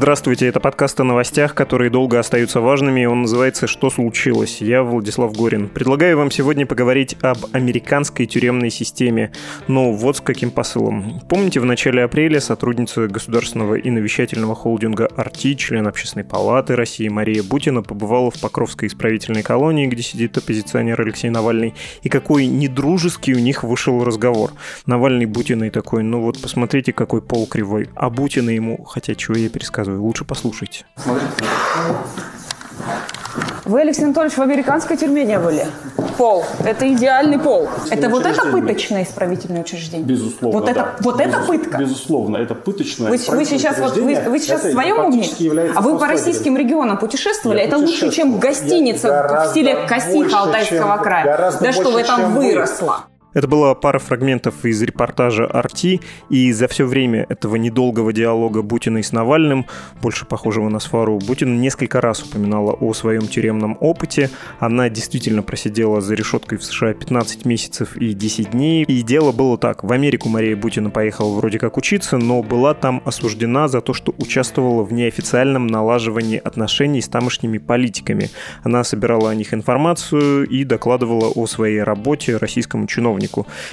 Здравствуйте, это подкаст о новостях, которые долго остаются важными. Он называется «Что случилось?». Я Владислав Горин. Предлагаю вам сегодня поговорить об американской тюремной системе. Ну, вот с каким посылом. Помните, в начале апреля сотрудница государственного и навещательного холдинга «Арти», член Общественной палаты России Мария Бутина побывала в Покровской исправительной колонии, где сидит оппозиционер Алексей Навальный, и какой недружеский у них вышел разговор. Навальный Бутиной такой, ну вот посмотрите, какой пол кривой. А Бутина ему, хотя чего я пересказываю, рассказываю. Лучше послушайте. Вы, Алексей Анатольевич, в американской тюрьме не были? Пол. Это идеальный пол. Это вот это пыточное исправительное учреждение? Безусловно, Вот это, да. вот это пытка? Безусловно, это пыточное Вы, вы сейчас, вот, вы, вы сейчас в своем уме? А вы по российским регионам путешествовали? Я это лучше, чем гостиница в стиле Косиха Алтайского края. Да что вы там выросла? Это была пара фрагментов из репортажа «Арти», и за все время этого недолгого диалога Бутиной с Навальным, больше похожего на свару, Бутина несколько раз упоминала о своем тюремном опыте. Она действительно просидела за решеткой в США 15 месяцев и 10 дней. И дело было так. В Америку Мария Бутина поехала вроде как учиться, но была там осуждена за то, что участвовала в неофициальном налаживании отношений с тамошними политиками. Она собирала о них информацию и докладывала о своей работе российскому чиновнику.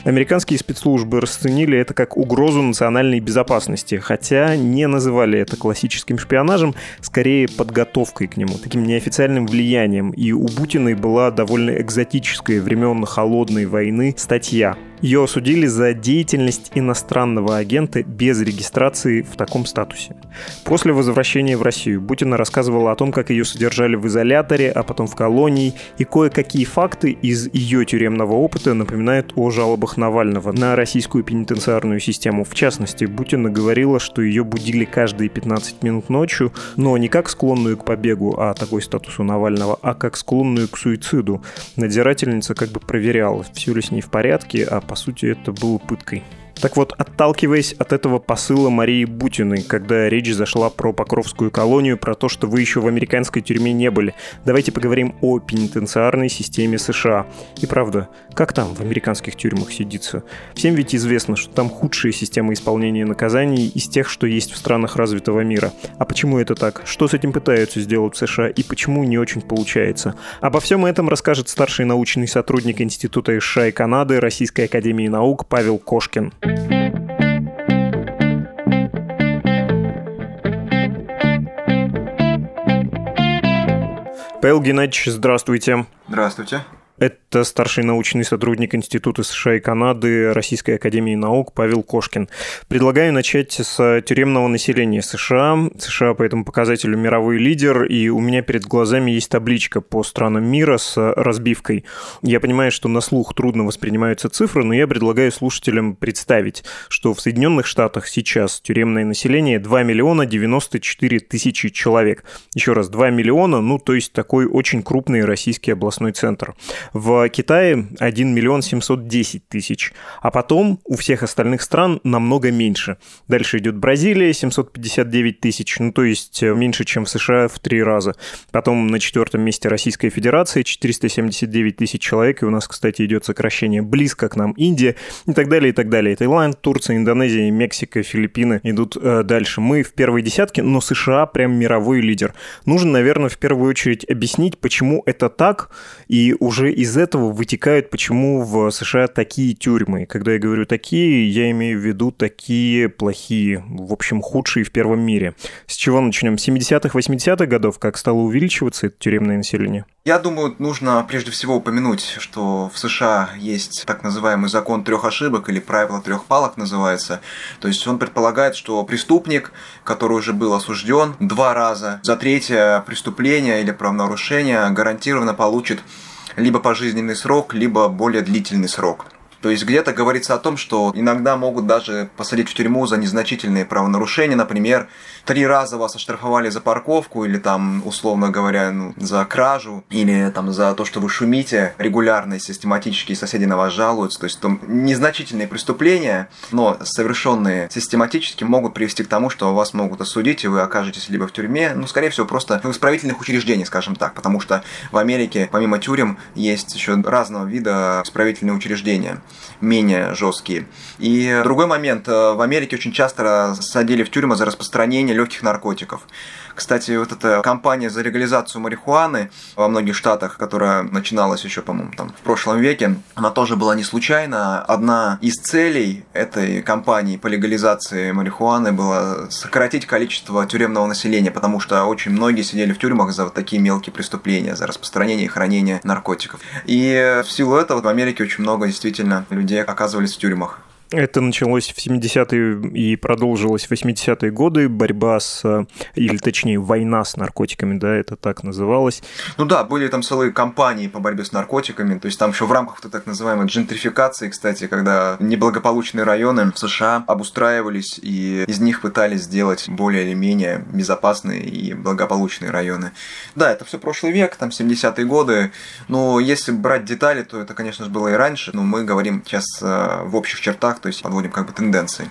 Американские спецслужбы расценили это как угрозу национальной безопасности, хотя не называли это классическим шпионажем, скорее подготовкой к нему, таким неофициальным влиянием. И у Бутиной была довольно экзотическая времен холодной войны статья. Ее осудили за деятельность иностранного агента без регистрации в таком статусе. После возвращения в Россию Бутина рассказывала о том, как ее содержали в изоляторе, а потом в колонии, и кое-какие факты из ее тюремного опыта напоминают о жалобах Навального на российскую пенитенциарную систему. В частности, Бутина говорила, что ее будили каждые 15 минут ночью, но не как склонную к побегу, а такой статус у Навального, а как склонную к суициду. Надзирательница как бы проверяла, все ли с ней в порядке, а по сути это было пыткой. Так вот, отталкиваясь от этого посыла Марии Бутиной, когда речь зашла про Покровскую колонию, про то, что вы еще в американской тюрьме не были, давайте поговорим о пенитенциарной системе США. И правда, как там в американских тюрьмах сидится? Всем ведь известно, что там худшая система исполнения наказаний из тех, что есть в странах развитого мира. А почему это так? Что с этим пытаются сделать в США и почему не очень получается? Обо всем этом расскажет старший научный сотрудник Института США и Канады Российской Академии Наук Павел Кошкин. Павел Геннадьевич, здравствуйте. Здравствуйте. Это старший научный сотрудник Института США и Канады Российской Академии Наук Павел Кошкин. Предлагаю начать с тюремного населения США. США по этому показателю мировой лидер, и у меня перед глазами есть табличка по странам мира с разбивкой. Я понимаю, что на слух трудно воспринимаются цифры, но я предлагаю слушателям представить, что в Соединенных Штатах сейчас тюремное население 2 миллиона 94 тысячи человек. Еще раз, 2 миллиона, ну то есть такой очень крупный российский областной центр. В Китае 1 миллион 710 тысяч, а потом у всех остальных стран намного меньше. Дальше идет Бразилия 759 тысяч, ну то есть э, меньше, чем в США в три раза. Потом на четвертом месте Российская Федерация 479 тысяч человек, и у нас, кстати, идет сокращение близко к нам Индия и так далее, и так далее. Таиланд, Турция, Индонезия, Мексика, Филиппины идут э, дальше. Мы в первой десятке, но США прям мировой лидер. Нужно, наверное, в первую очередь объяснить, почему это так, и уже из этого вытекает, почему в США такие тюрьмы. Когда я говорю такие, я имею в виду такие плохие, в общем, худшие в первом мире. С чего начнем? 70-х, 80-х годов, как стало увеличиваться это тюремное население? Я думаю, нужно прежде всего упомянуть, что в США есть так называемый закон трех ошибок или правило трех палок называется. То есть он предполагает, что преступник, который уже был осужден два раза за третье преступление или правонарушение, гарантированно получит либо пожизненный срок, либо более длительный срок. То есть где-то говорится о том, что иногда могут даже посадить в тюрьму за незначительные правонарушения. Например, три раза вас оштрафовали за парковку или там, условно говоря, ну, за кражу или там за то, что вы шумите регулярно и систематически, и соседи на вас жалуются. То есть там незначительные преступления, но совершенные систематически могут привести к тому, что вас могут осудить, и вы окажетесь либо в тюрьме, ну, скорее всего, просто в исправительных учреждениях, скажем так, потому что в Америке помимо тюрем есть еще разного вида исправительные учреждения. Менее жесткие. И другой момент. Э, в Америке очень часто садили в тюрьмы за распространение легких наркотиков. Кстати, вот эта кампания за легализацию марихуаны во многих штатах, которая начиналась еще, по-моему, там в прошлом веке, она тоже была не случайна. Одна из целей этой кампании по легализации марихуаны была сократить количество тюремного населения, потому что очень многие сидели в тюрьмах за вот такие мелкие преступления, за распространение и хранение наркотиков. И в силу этого в Америке очень много действительно людей оказывались в тюрьмах. Это началось в 70-е и продолжилось в 80-е годы. Борьба с, или точнее, война с наркотиками, да, это так называлось. Ну да, были там целые кампании по борьбе с наркотиками. То есть там еще в рамках так называемой джентрификации, кстати, когда неблагополучные районы в США обустраивались и из них пытались сделать более или менее безопасные и благополучные районы. Да, это все прошлый век, там 70-е годы. Но если брать детали, то это, конечно же, было и раньше. Но мы говорим сейчас э, в общих чертах то есть подводим как бы тенденции.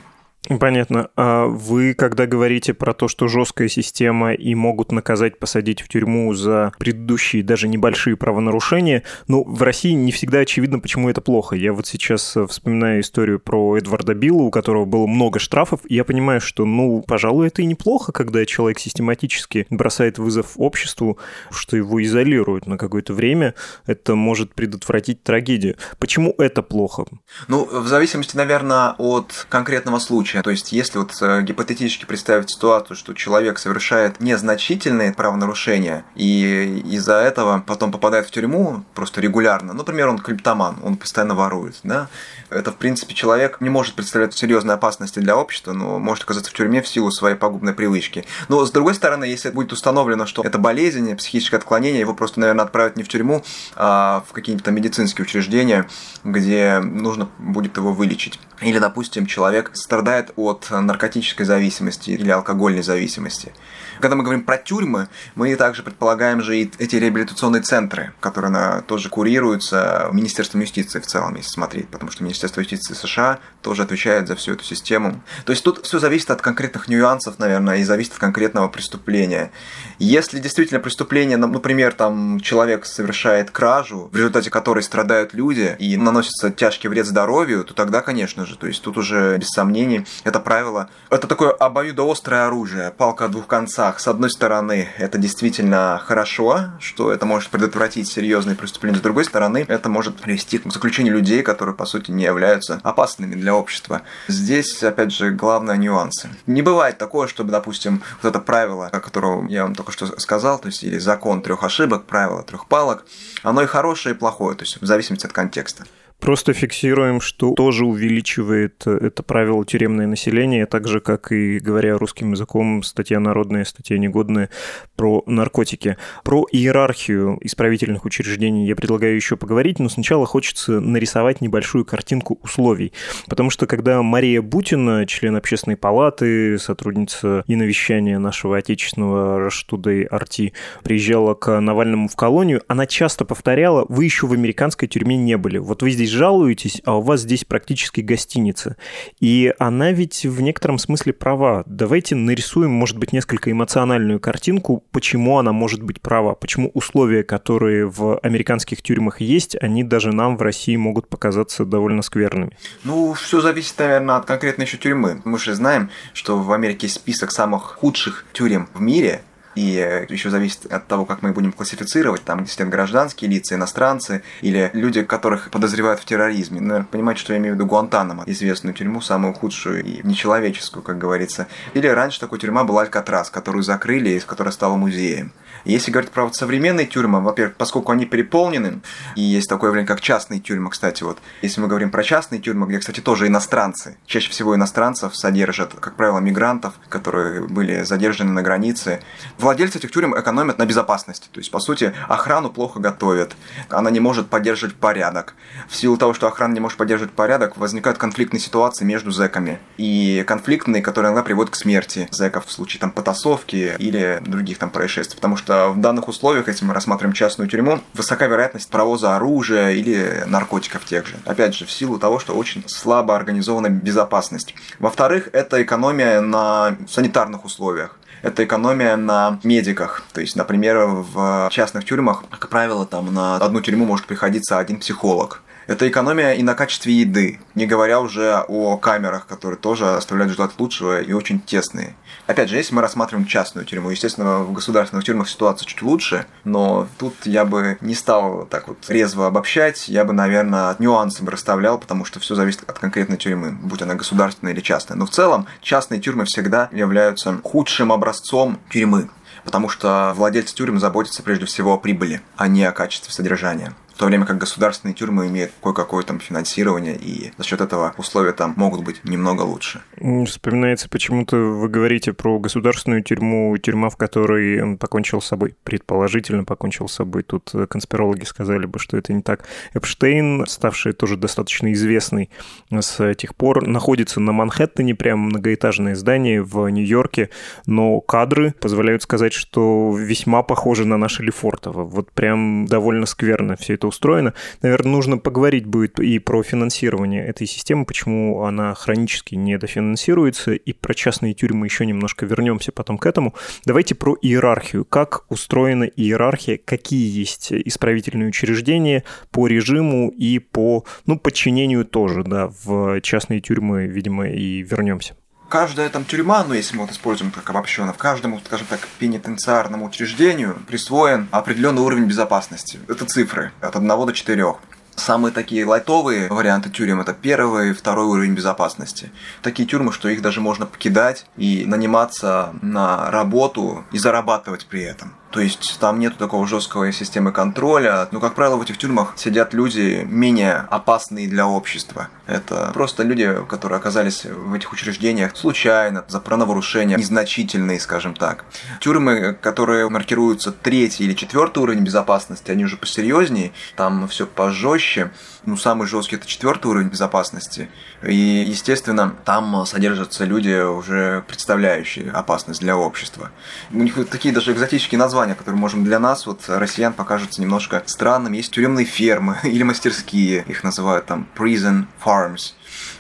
Понятно. А вы, когда говорите про то, что жесткая система и могут наказать, посадить в тюрьму за предыдущие даже небольшие правонарушения, ну, в России не всегда очевидно, почему это плохо. Я вот сейчас вспоминаю историю про Эдварда Билла, у которого было много штрафов, и я понимаю, что, ну, пожалуй, это и неплохо, когда человек систематически бросает вызов обществу, что его изолируют на какое-то время, это может предотвратить трагедию. Почему это плохо? Ну, в зависимости, наверное, от конкретного случая случая. То есть, если вот э, гипотетически представить ситуацию, что человек совершает незначительные правонарушения и из-за этого потом попадает в тюрьму просто регулярно, например, он клептоман, он постоянно ворует, да, это, в принципе, человек не может представлять серьезной опасности для общества, но может оказаться в тюрьме в силу своей пагубной привычки. Но, с другой стороны, если будет установлено, что это болезнь, психическое отклонение, его просто, наверное, отправят не в тюрьму, а в какие-то медицинские учреждения, где нужно будет его вылечить. Или, допустим, человек страдает от наркотической зависимости или алкогольной зависимости. Когда мы говорим про тюрьмы, мы также предполагаем же и эти реабилитационные центры, которые на, тоже курируются Министерством юстиции в целом, если смотреть, потому что Министерство юстиции США тоже отвечает за всю эту систему. То есть тут все зависит от конкретных нюансов, наверное, и зависит от конкретного преступления. Если действительно преступление, например, там человек совершает кражу, в результате которой страдают люди и наносится тяжкий вред здоровью, то тогда, конечно же, то есть тут уже без сомнений это правило. Это такое обоюдоострое оружие, палка о двух концах концах. С одной стороны, это действительно хорошо, что это может предотвратить серьезные преступления. С другой стороны, это может привести к заключению людей, которые, по сути, не являются опасными для общества. Здесь, опять же, главное нюансы. Не бывает такое, чтобы, допустим, вот это правило, о котором я вам только что сказал, то есть или закон трех ошибок, правило трех палок, оно и хорошее, и плохое, то есть в зависимости от контекста. Просто фиксируем, что тоже увеличивает э, это правило тюремное население, так же, как и, говоря русским языком, статья народная, статья негодная про наркотики. Про иерархию исправительных учреждений я предлагаю еще поговорить, но сначала хочется нарисовать небольшую картинку условий. Потому что когда Мария Бутина, член общественной палаты, сотрудница и навещания нашего отечественного Раштудой Арти, приезжала к Навальному в колонию, она часто повторяла, вы еще в американской тюрьме не были. Вот вы здесь здесь жалуетесь, а у вас здесь практически гостиница. И она ведь в некотором смысле права. Давайте нарисуем, может быть, несколько эмоциональную картинку, почему она может быть права, почему условия, которые в американских тюрьмах есть, они даже нам в России могут показаться довольно скверными. Ну, все зависит, наверное, от конкретной еще тюрьмы. Мы же знаем, что в Америке список самых худших тюрем в мире, и э, еще зависит от того, как мы будем классифицировать, там, сидят гражданские лица, иностранцы, или люди, которых подозревают в терроризме. Наверное, понимаете, что я имею в виду Гуантанамо, известную тюрьму, самую худшую и нечеловеческую, как говорится. Или раньше такой тюрьма была Алькатрас, которую закрыли, и которая стала музеем. Если говорить про вот современные тюрьмы, во-первых, поскольку они переполнены, и есть такое явление, как частные тюрьмы, кстати, вот, если мы говорим про частные тюрьмы, где, кстати, тоже иностранцы, чаще всего иностранцев содержат, как правило, мигрантов, которые были задержаны на границе. Владельцы этих тюрем экономят на безопасности, то есть, по сути, охрану плохо готовят, она не может поддерживать порядок. В силу того, что охрана не может поддерживать порядок, возникают конфликтные ситуации между зэками. И конфликтные, которые иногда приводят к смерти зэков в случае там потасовки или других там происшествий, потому что в данных условиях, если мы рассматриваем частную тюрьму, высока вероятность провоза оружия или наркотиков тех же. Опять же, в силу того, что очень слабо организована безопасность. Во-вторых, это экономия на санитарных условиях это экономия на медиках. То есть, например, в частных тюрьмах, как правило, там на одну тюрьму может приходиться один психолог Это экономия и на качестве еды, не говоря уже о камерах, которые тоже оставляют желать лучшего и очень тесные. Опять же, если мы рассматриваем частную тюрьму, естественно, в государственных тюрьмах ситуация чуть лучше, но тут я бы не стал так вот резво обобщать, я бы, наверное, нюансы бы расставлял, потому что все зависит от конкретной тюрьмы, будь она государственная или частная. Но в целом частные тюрьмы всегда являются худшим образцом тюрьмы потому что владельцы тюрем заботятся прежде всего о прибыли, а не о качестве содержания в то время как государственные тюрьмы имеют кое-какое там финансирование, и за счет этого условия там могут быть немного лучше. Вспоминается почему-то, вы говорите про государственную тюрьму, тюрьма, в которой покончил с собой, предположительно покончил с собой. Тут конспирологи сказали бы, что это не так. Эпштейн, ставший тоже достаточно известный с тех пор, находится на Манхэттене, прям многоэтажное здание в Нью-Йорке, но кадры позволяют сказать, что весьма похожи на наши Лефортово. Вот прям довольно скверно все это это устроено. Наверное, нужно поговорить будет и про финансирование этой системы, почему она хронически недофинансируется, и про частные тюрьмы еще немножко вернемся потом к этому. Давайте про иерархию. Как устроена иерархия, какие есть исправительные учреждения по режиму и по ну, подчинению тоже, да, в частные тюрьмы, видимо, и вернемся каждая там тюрьма, ну если мы вот используем так обобщенно, в каждому, скажем так, пенитенциарному учреждению присвоен определенный уровень безопасности. Это цифры от 1 до 4. Самые такие лайтовые варианты тюрем – это первый и второй уровень безопасности. Такие тюрьмы, что их даже можно покидать и наниматься на работу и зарабатывать при этом. То есть там нет такого жесткого системы контроля. Но, как правило, в этих тюрьмах сидят люди менее опасные для общества. Это просто люди, которые оказались в этих учреждениях случайно, за правонарушения, незначительные, скажем так. Тюрьмы, которые маркируются третий или четвертый уровень безопасности, они уже посерьезнее, там все пожестче ну, самый жесткий это четвертый уровень безопасности. И, естественно, там содержатся люди, уже представляющие опасность для общества. У них такие даже экзотические названия, которые, можем для нас, вот, россиян, покажутся немножко странными. Есть тюремные фермы или мастерские, их называют там prison farms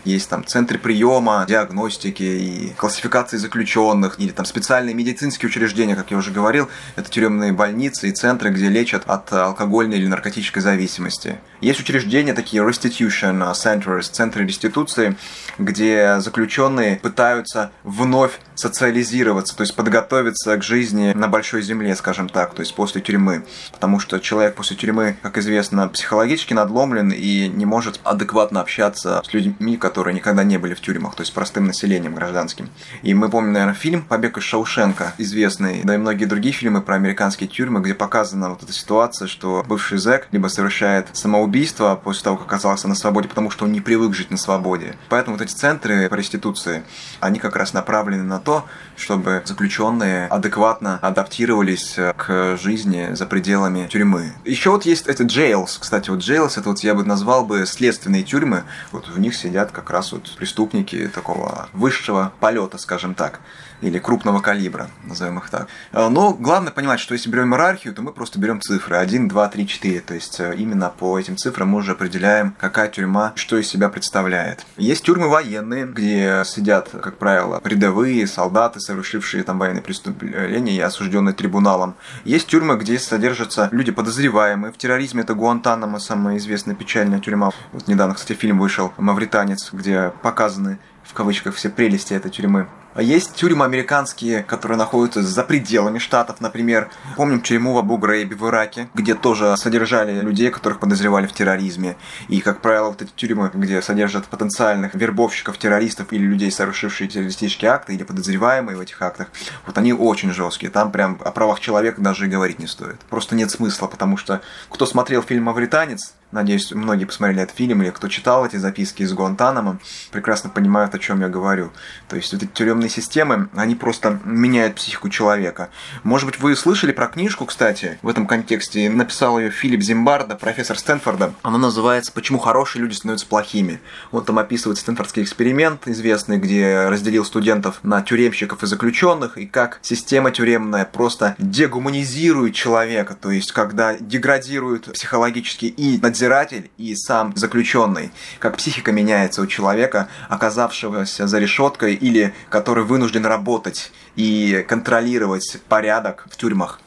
есть там центры приема, диагностики и классификации заключенных, или там специальные медицинские учреждения, как я уже говорил, это тюремные больницы и центры, где лечат от алкогольной или наркотической зависимости. Есть учреждения такие restitution centers, центры реституции, где заключенные пытаются вновь социализироваться, то есть подготовиться к жизни на большой земле, скажем так, то есть после тюрьмы. Потому что человек после тюрьмы, как известно, психологически надломлен и не может адекватно общаться с людьми, которые никогда не были в тюрьмах, то есть простым населением гражданским. И мы помним, наверное, фильм «Побег из Шаушенка», известный, да и многие другие фильмы про американские тюрьмы, где показана вот эта ситуация, что бывший зэк либо совершает самоубийство после того, как оказался на свободе, потому что он не привык жить на свободе. Поэтому вот эти центры по реституции, они как раз направлены на то, чтобы заключенные адекватно адаптировались к жизни за пределами тюрьмы. Еще вот есть это jails, кстати, вот jails, это вот я бы назвал бы следственные тюрьмы, вот в них сидят как раз вот преступники такого высшего полета, скажем так или крупного калибра, назовем их так. Э, но главное понимать, что если берем иерархию, то мы просто берем цифры 1, 2, 3, 4. То есть э, именно по этим цифрам мы уже определяем, какая тюрьма что из себя представляет. Есть тюрьмы военные, где сидят, как правило, рядовые солдаты, совершившие там военные преступления и осужденные трибуналом. Есть тюрьмы, где содержатся люди подозреваемые. В терроризме это Гуантанамо, самая известная печальная тюрьма. Вот недавно, кстати, фильм вышел «Мавританец», где показаны в кавычках все прелести этой тюрьмы. А есть тюрьмы американские, которые находятся за пределами штатов, например. Помним тюрьму в Абу-Грейбе в Ираке, где тоже содержали людей, которых подозревали в терроризме. И, как правило, вот эти тюрьмы, где содержат потенциальных вербовщиков, террористов или людей, совершившие террористические акты или подозреваемые в этих актах, вот они очень жесткие. Там прям о правах человека даже и говорить не стоит. Просто нет смысла, потому что кто смотрел фильм «Мавританец», Надеюсь, многие посмотрели этот фильм, или кто читал эти записки из Гуантанамо, прекрасно понимают, о чем я говорю. То есть вот эти тюремные системы, они просто меняют психику человека. Может быть, вы слышали про книжку, кстати, в этом контексте. Написал ее Филипп Зимбарда, профессор Стэнфорда. Она называется «Почему хорошие люди становятся плохими». Он там описывает стэнфордский эксперимент известный, где разделил студентов на тюремщиков и заключенных, и как система тюремная просто дегуманизирует человека, то есть когда деградирует психологически и надзиратель и сам заключенный, как психика меняется у человека, оказавшегося за решеткой или который вынужден работать и контролировать порядок в тюрьмах.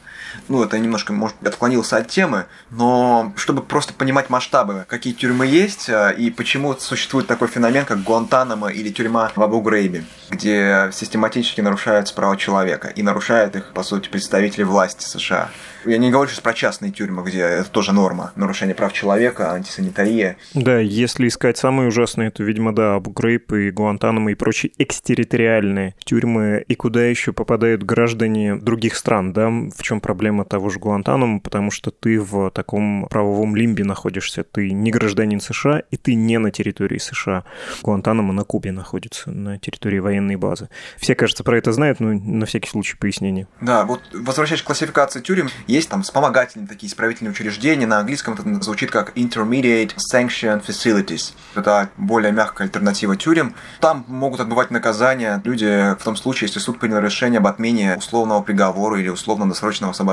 Ну, это немножко, может, отклонился от темы, но чтобы просто понимать масштабы, какие тюрьмы есть э, и почему существует такой феномен, как Гуантанамо или тюрьма в Абу-Грейбе, где систематически нарушаются права человека и нарушают их, по сути, представители власти США. Я не говорю сейчас про частные тюрьмы, где это тоже норма. Нарушение прав человека, антисанитария. Да, если искать самые ужасные, то, видимо, да, Абу Грейб и Гуантанамо и прочие экстерриториальные тюрьмы. И куда еще попадают граждане других стран, да? В чем проблема того же Гуантанамо? Потому что ты в таком правовом лимбе находишься. Ты не гражданин США, и ты не на территории США. Гуантанамо на Кубе находится, на территории военной базы. Все, кажется, про это знают, но на всякий случай пояснение. Да, вот возвращаясь к классификации тюрем, есть там вспомогательные такие исправительные учреждения, на английском это звучит как Intermediate Sanction Facilities. Это более мягкая альтернатива тюрем. Там могут отбывать наказания люди в том случае, если суд принял решение об отмене условного приговора или условно-досрочного освобождения.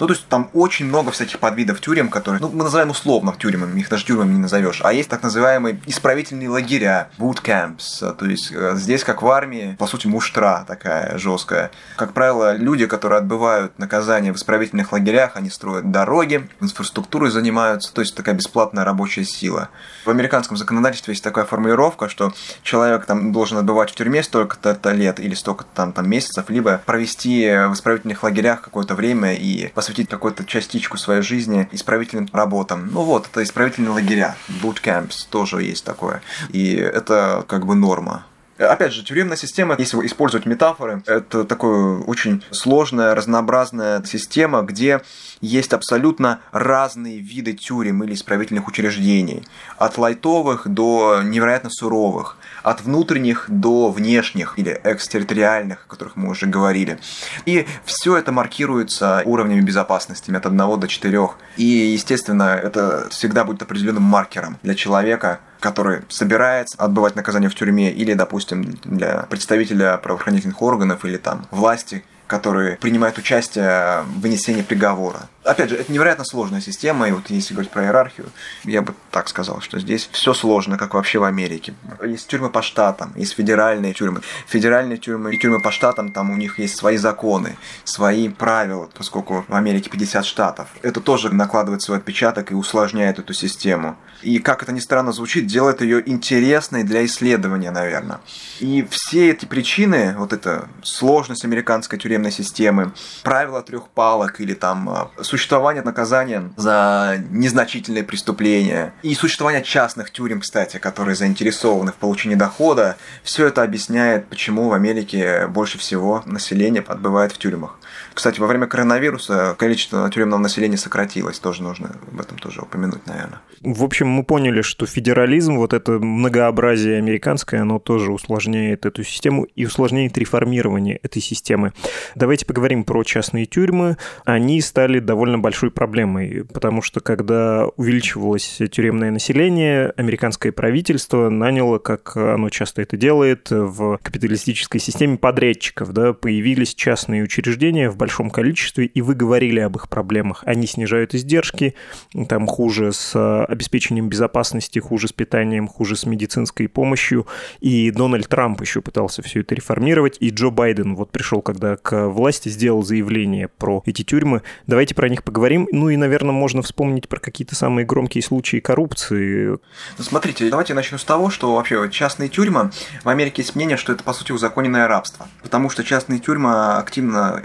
Ну, то есть там очень много всяких подвидов тюрем, которые, ну, мы называем условно тюрьмами, их даже тюрьмами не назовешь. А есть так называемые исправительные лагеря, boot camps. То есть э, здесь, как в армии, по сути, муштра такая жесткая. Как правило, люди, которые отбывают наказание в исправительных лагерях, они строят дороги, инфраструктурой занимаются, то есть такая бесплатная рабочая сила. В американском законодательстве есть такая формулировка, что человек там должен отбывать в тюрьме столько-то лет или столько-то там, там месяцев, либо провести в исправительных лагерях какое-то время и посвятить какую-то частичку своей жизни исправительным работам. Ну вот, это исправительные лагеря, bootcamps тоже есть такое. И это как бы норма. Опять же, тюремная система, если использовать метафоры, это такая очень сложная, разнообразная система, где есть абсолютно разные виды тюрем или исправительных учреждений. От лайтовых до невероятно суровых. От внутренних до внешних или экстерриториальных, о которых мы уже говорили. И все это маркируется уровнями безопасности от 1 до 4. И, естественно, это всегда будет определенным маркером для человека, который собирается отбывать наказание в тюрьме, или, допустим, для представителя правоохранительных органов или там власти, которые принимают участие в вынесении приговора. Опять же, это невероятно сложная система, и вот если говорить про иерархию, я бы так сказал, что здесь все сложно, как вообще в Америке. Есть тюрьмы по штатам, есть федеральные тюрьмы. Федеральные тюрьмы и тюрьмы по штатам, там у них есть свои законы, свои правила, поскольку в Америке 50 штатов. Это тоже накладывает свой отпечаток и усложняет эту систему. И, как это ни странно звучит, делает ее интересной для исследования, наверное. И все эти причины, вот эта сложность американской тюремной системы, правила трех палок или там а, существование наказания за незначительные преступления и существование частных тюрем, кстати, которые заинтересованы в получении дохода, все это объясняет, почему в Америке больше всего населения отбывает в тюрьмах. Кстати, во время коронавируса количество тюремного населения сократилось, тоже нужно об этом тоже упомянуть, наверное. В общем, мы поняли, что федерализм, вот это многообразие американское, оно тоже усложняет эту систему и усложняет реформирование этой системы. Давайте поговорим про частные тюрьмы. Они стали довольно большой проблемой, потому что когда увеличивалось тюремное население, американское правительство наняло, как оно часто это делает, в капиталистической системе подрядчиков. Да, появились частные учреждения в большом количестве, и вы говорили об их проблемах. Они снижают издержки, там хуже с обеспечением безопасности, хуже с питанием, хуже с медицинской помощью. И Дональд Трамп еще пытался все это реформировать, и Джо Байден вот пришел, когда к власти, сделал заявление про эти тюрьмы. Давайте про них поговорим. Ну и, наверное, можно вспомнить про какие-то самые громкие случаи коррупции. Ну, смотрите, давайте начну с того, что вообще частные тюрьмы, в Америке есть мнение, что это, по сути, узаконенное рабство. Потому что частные тюрьмы активно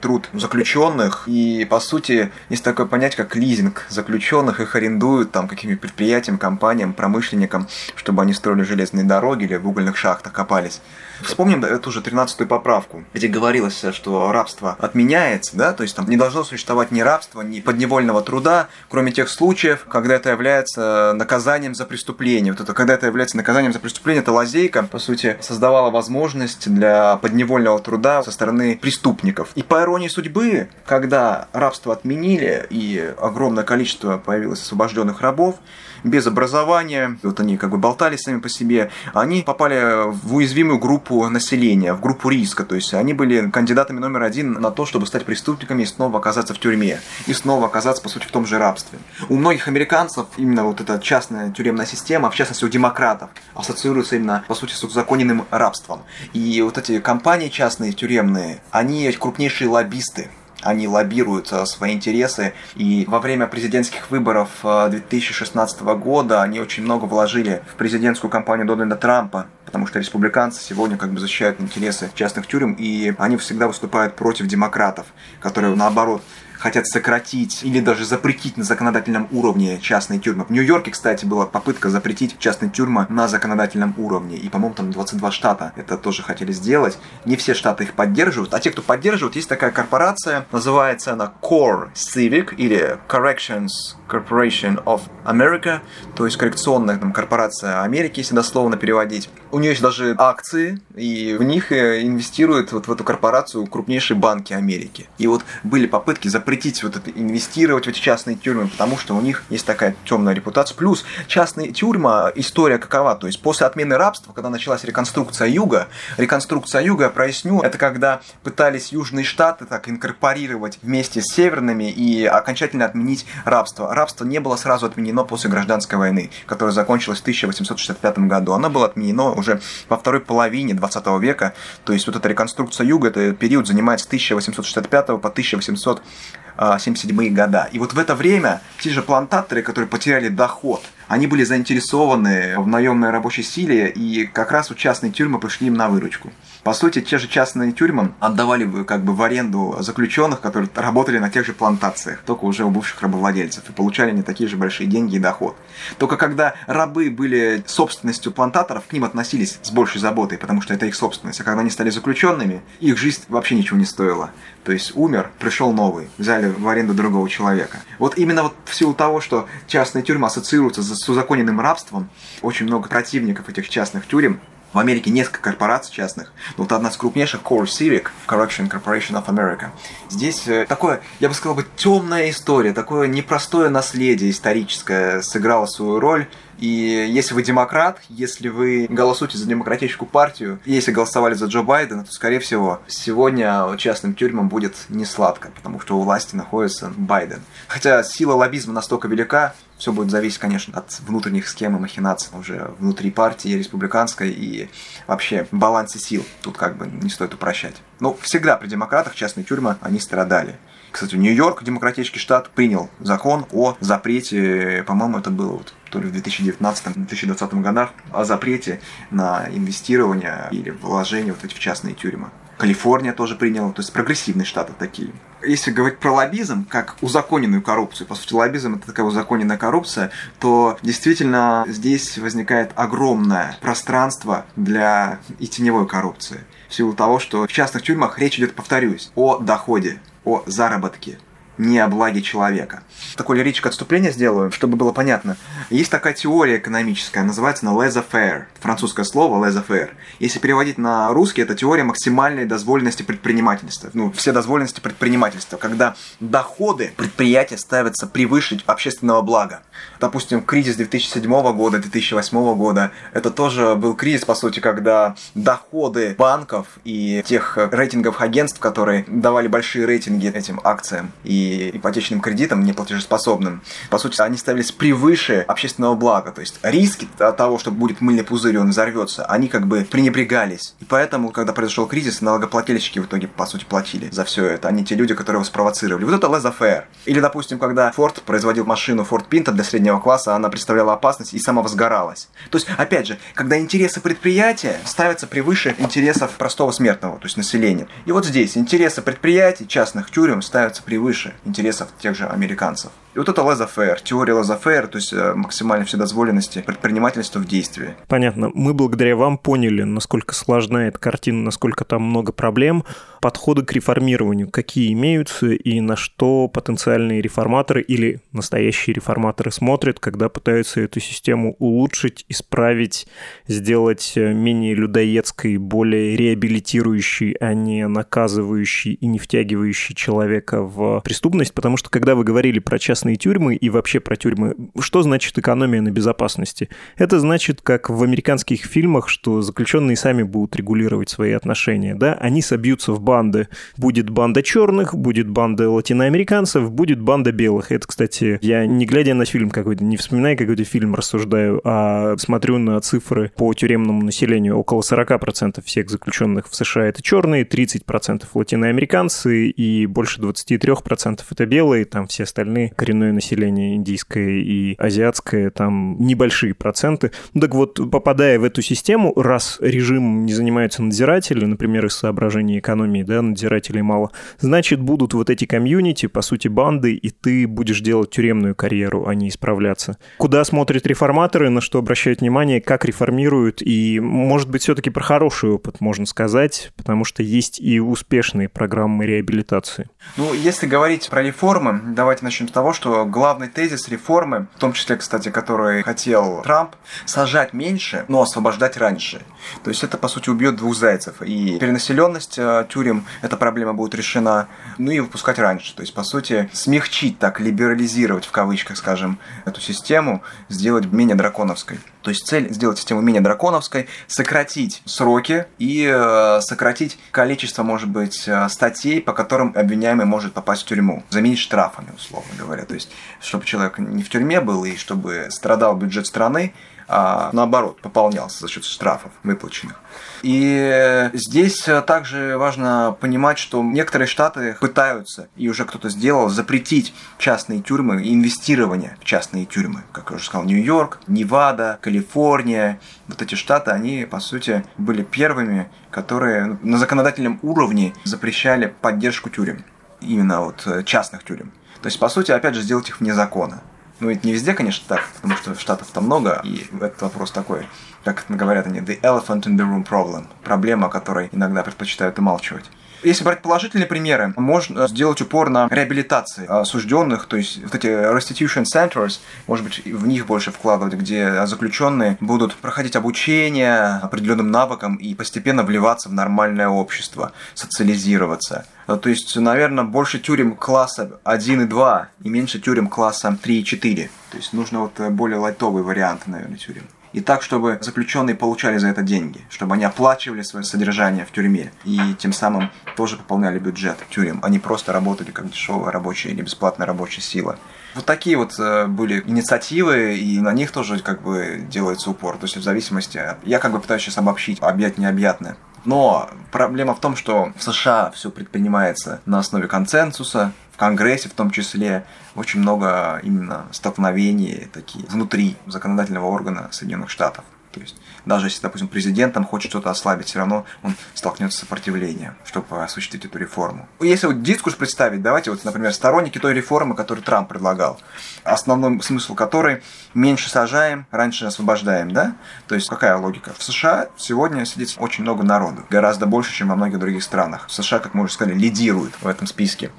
труд заключенных, и, по сути, есть такое понятие, как лизинг заключенных, их арендуют там какими предприятиям, компаниям, промышленникам, чтобы они строили железные дороги или в угольных шахтах копались. Вспомним эту же 13-ю поправку, где говорилось, что рабство отменяется, да, то есть там не должно существовать ни рабства, ни подневольного труда, кроме тех случаев, когда это является наказанием за преступление. Вот это, когда это является наказанием за преступление, это лазейка, по сути, создавала возможность для подневольного труда со стороны преступников. И по иронии судьбы, когда рабство отменили и огромное количество появилось освобожденных рабов, без образования, вот они как бы болтали сами по себе, они попали в уязвимую группу населения, в группу риска, то есть они были кандидатами номер один на то, чтобы стать преступниками и снова оказаться в тюрьме, и снова оказаться, по сути, в том же рабстве. У многих американцев именно вот эта частная тюремная система, в частности у демократов, ассоциируется именно, по сути, с узаконенным рабством. И вот эти компании частные тюремные, они крупнейшие лоббисты они лоббируют э, свои интересы. И во время президентских выборов 2016 э, года они очень много вложили в президентскую кампанию Дональда Трампа, потому что республиканцы сегодня как бы защищают интересы частных тюрем, и они всегда выступают против демократов, которые наоборот хотят сократить или даже запретить на законодательном уровне частные тюрьмы. В Нью-Йорке, кстати, была попытка запретить частные тюрьмы на законодательном уровне. И, по-моему, там 22 штата это тоже хотели сделать. Не все штаты их поддерживают. А те, кто поддерживают, есть такая корпорация, называется она Core Civic или Corrections Corporation of America, то есть коррекционная там, корпорация Америки, если дословно переводить. У нее есть даже акции, и в них э, инвестируют вот в эту корпорацию крупнейшие банки Америки. И вот были попытки запретить вот это, инвестировать в эти частные тюрьмы, потому что у них есть такая темная репутация. Плюс частные тюрьма, история какова, то есть после отмены рабства, когда началась реконструкция Юга, реконструкция Юга, я проясню, это когда пытались южные штаты так инкорпорировать вместе с северными и окончательно отменить рабство рабство не было сразу отменено после гражданской войны, которая закончилась в 1865 году. Оно было отменено уже во второй половине 20 века. То есть вот эта реконструкция юга, этот период занимает с 1865 по 1877 года. И вот в это время те же плантаторы, которые потеряли доход они были заинтересованы в наемной рабочей силе, и как раз вот частные тюрьмы пришли им на выручку. По сути, те же частные тюрьмы отдавали бы как бы в аренду заключенных, которые работали на тех же плантациях, только уже у бывших рабовладельцев, и получали они такие же большие деньги и доход. Только когда рабы были собственностью плантаторов, к ним относились с большей заботой, потому что это их собственность. А когда они стали заключенными, их жизнь вообще ничего не стоила. То есть умер, пришел новый, взяли в аренду другого человека. Вот именно вот в силу того, что частные тюрьмы ассоциируются с узаконенным рабством, очень много противников этих частных тюрем, в Америке несколько корпораций частных. Вот одна из крупнейших, Core Civic, Correction Corporation of America. Здесь э, такое, я бы сказал бы, темная история, такое непростое наследие историческое сыграло свою роль. И если вы демократ, если вы голосуете за демократическую партию, если голосовали за Джо Байдена, то, скорее всего, сегодня частным тюрьмам будет не сладко, потому что у власти находится Байден. Хотя сила лоббизма настолько велика, все будет зависеть, конечно, от внутренних схем и махинаций уже внутри партии республиканской и вообще балансе сил. Тут как бы не стоит упрощать. Но всегда при демократах частные тюрьмы, они страдали. Кстати, Нью-Йорк, демократический штат, принял закон о запрете, по-моему, это было вот то ли в 2019-2020 годах, о запрете на инвестирование или вложение вот эти в частные тюрьмы. Калифорния тоже приняла, то есть прогрессивные штаты такие. Если говорить про лоббизм, как узаконенную коррупцию, по сути, лоббизм это такая узаконенная коррупция, то действительно здесь возникает огромное пространство для и теневой коррупции. В силу того, что в частных тюрьмах речь идет, повторюсь, о доходе, о заработке не о благе человека. Такое лирическое отступление сделаю, чтобы было понятно. Есть такая теория экономическая, называется она laissez-faire. Французское слово laissez-faire. Если переводить на русский, это теория максимальной дозволенности предпринимательства. Ну, все дозволенности предпринимательства, когда доходы предприятия ставятся превыше общественного блага. Допустим, кризис 2007 года, 2008 года, это тоже был кризис, по сути, когда доходы банков и тех рейтинговых агентств, которые давали большие рейтинги этим акциям и ипотечным кредитам неплатежеспособным, по сути, они ставились превыше общественного блага. То есть риски от того, что будет мыльный пузырь, он взорвется, они как бы пренебрегались. И поэтому, когда произошел кризис, налогоплательщики в итоге, по сути, платили за все это. Они те люди, которые его спровоцировали. Вот это laissez-faire. Или, допустим, когда Ford производил машину Ford Pinto для среднего класса, она представляла опасность и сама возгоралась. То есть, опять же, когда интересы предприятия ставятся превыше интересов простого смертного, то есть населения. И вот здесь интересы предприятий, частных тюрем ставятся превыше интересов тех же американцев. И вот это laissez-faire, теория laissez-faire, то есть э, максимальной вседозволенности предпринимательства в действии. Понятно. Мы благодаря вам поняли, насколько сложна эта картина, насколько там много проблем, подходы к реформированию, какие имеются и на что потенциальные реформаторы или настоящие реформаторы смотрят, когда пытаются эту систему улучшить, исправить, сделать э, менее людоедской, более реабилитирующей, а не наказывающей и не втягивающей человека в преступность. Потому что когда вы говорили про частные частные тюрьмы и вообще про тюрьмы. Что значит экономия на безопасности? Это значит, как в американских фильмах, что заключенные сами будут регулировать свои отношения. Да? Они собьются в банды. Будет банда черных, будет банда латиноамериканцев, будет банда белых. Это, кстати, я не глядя на фильм какой-то, не вспоминая какой-то фильм, рассуждаю, а смотрю на цифры по тюремному населению. Около 40% всех заключенных в США это черные, 30% латиноамериканцы и больше 23% это белые, там все остальные коренное население индийское и азиатское, там небольшие проценты. Так вот, попадая в эту систему, раз режим не занимается надзиратели, например, из соображений экономии, да, надзирателей мало, значит, будут вот эти комьюнити, по сути, банды, и ты будешь делать тюремную карьеру, а не исправляться. Куда смотрят реформаторы, на что обращают внимание, как реформируют, и, может быть, все-таки про хороший опыт можно сказать, потому что есть и успешные программы реабилитации. Ну, если говорить про реформы, давайте начнем с того, что главный тезис реформы, в том числе, кстати, который хотел Трамп, сажать меньше, но освобождать раньше. То есть это, по сути, убьет двух зайцев. И перенаселенность э, тюрем, эта проблема будет решена, ну и выпускать раньше. То есть, по сути, смягчить так, либерализировать, в кавычках, скажем, эту систему, сделать менее драконовской. То есть цель сделать систему менее драконовской, сократить сроки и э, сократить количество, может быть, э, статей, по которым обвиняемый может попасть в тюрьму. Заменить штрафами, условно говоря. То есть, чтобы человек не в тюрьме был и чтобы страдал бюджет страны, а наоборот пополнялся за счет штрафов выплаченных. И здесь также важно понимать, что некоторые штаты пытаются, и уже кто-то сделал, запретить частные тюрьмы инвестирование в частные тюрьмы. Как я уже сказал, Нью-Йорк, Невада, Калифорния. Вот эти штаты, они, по сути, были первыми, которые на законодательном уровне запрещали поддержку тюрем. Именно вот частных тюрем. То есть, по сути, опять же, сделать их вне закона. Ну, это не везде, конечно, так, потому что штатов там много, и этот вопрос такой, как говорят они, the elephant in the room problem, проблема, о которой иногда предпочитают умалчивать. Если брать положительные примеры, можно сделать упор на реабилитации осужденных, то есть вот эти restitution centers, может быть, в них больше вкладывать, где заключенные будут проходить обучение определенным навыкам и постепенно вливаться в нормальное общество, социализироваться. То есть, наверное, больше тюрем класса 1 и 2 и меньше тюрем класса 3 и 4. То есть нужно вот более лайтовый вариант, наверное, тюрем и так, чтобы заключенные получали за это деньги, чтобы они оплачивали свое содержание в тюрьме и тем самым тоже пополняли бюджет тюрем, они просто работали как дешевая рабочая или бесплатная рабочая сила. Вот такие вот э, были инициативы, и на них тоже как бы делается упор. То есть в зависимости... Я как бы пытаюсь сейчас обобщить, объять необъятное. Но проблема в том, что в США все предпринимается на основе консенсуса, в Конгрессе в том числе очень много именно столкновений такие внутри законодательного органа Соединенных Штатов. То есть даже если, допустим, президент там хочет что-то ослабить, все равно он столкнется с сопротивлением, чтобы осуществить эту реформу. Если вот дискурс представить, давайте вот, например, сторонники той реформы, которую Трамп предлагал, основной смысл которой меньше сажаем, раньше освобождаем, да? То есть какая логика? В США сегодня сидит очень много народу, гораздо больше, чем во многих других странах. США, как мы уже сказали, лидирует в этом списке.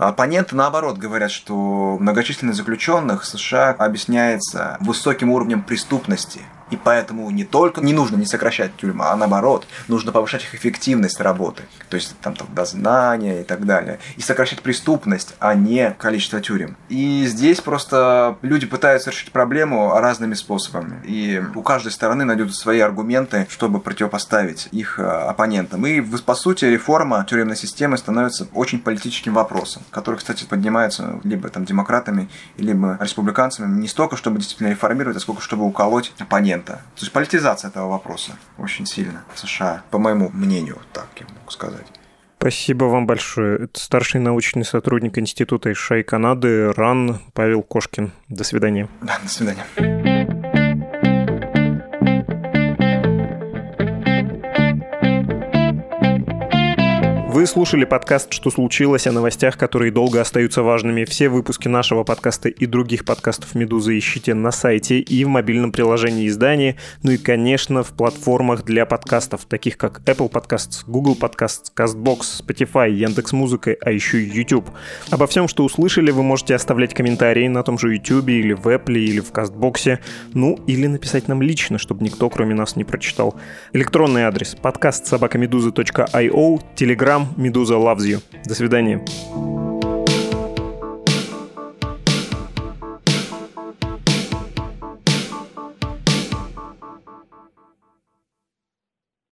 Оппоненты, наоборот, говорят, что многочисленность заключенных в США объясняется высоким уровнем преступности – и поэтому не только не нужно не сокращать тюрьмы, а наоборот, нужно повышать их эффективность работы. То есть там, дознание и так далее. И сокращать преступность, а не количество тюрем. И здесь просто люди пытаются решить проблему разными способами. И у каждой стороны найдут свои аргументы, чтобы противопоставить их э, оппонентам. И, по сути, реформа тюремной системы становится очень политическим вопросом, который, кстати, поднимается либо там демократами, либо республиканцами не столько, чтобы действительно реформировать, а сколько, чтобы уколоть оппонента момента. То есть политизация этого вопроса очень сильно в США, по моему мнению, так я могу сказать. Спасибо вам большое. Это старший научный сотрудник Института США и Канады РАН Павел Кошкин. До свидания. Да, до свидания. Вы слушали подкаст «Что случилось?» о новостях, которые долго остаются важными. Все выпуски нашего подкаста и других подкастов «Медузы» ищите на сайте и в мобильном приложении издания, ну и, конечно, в платформах для подкастов, таких как Apple Podcasts, Google Podcasts, CastBox, Spotify, Яндекс.Музыка, а еще YouTube. Обо всем, что услышали, вы можете оставлять комментарии на том же YouTube или в Apple или в CastBox, ну или написать нам лично, чтобы никто, кроме нас, не прочитал. Электронный адрес подкаст собакамедуза.io, Telegram Медуза loves you. До свидания.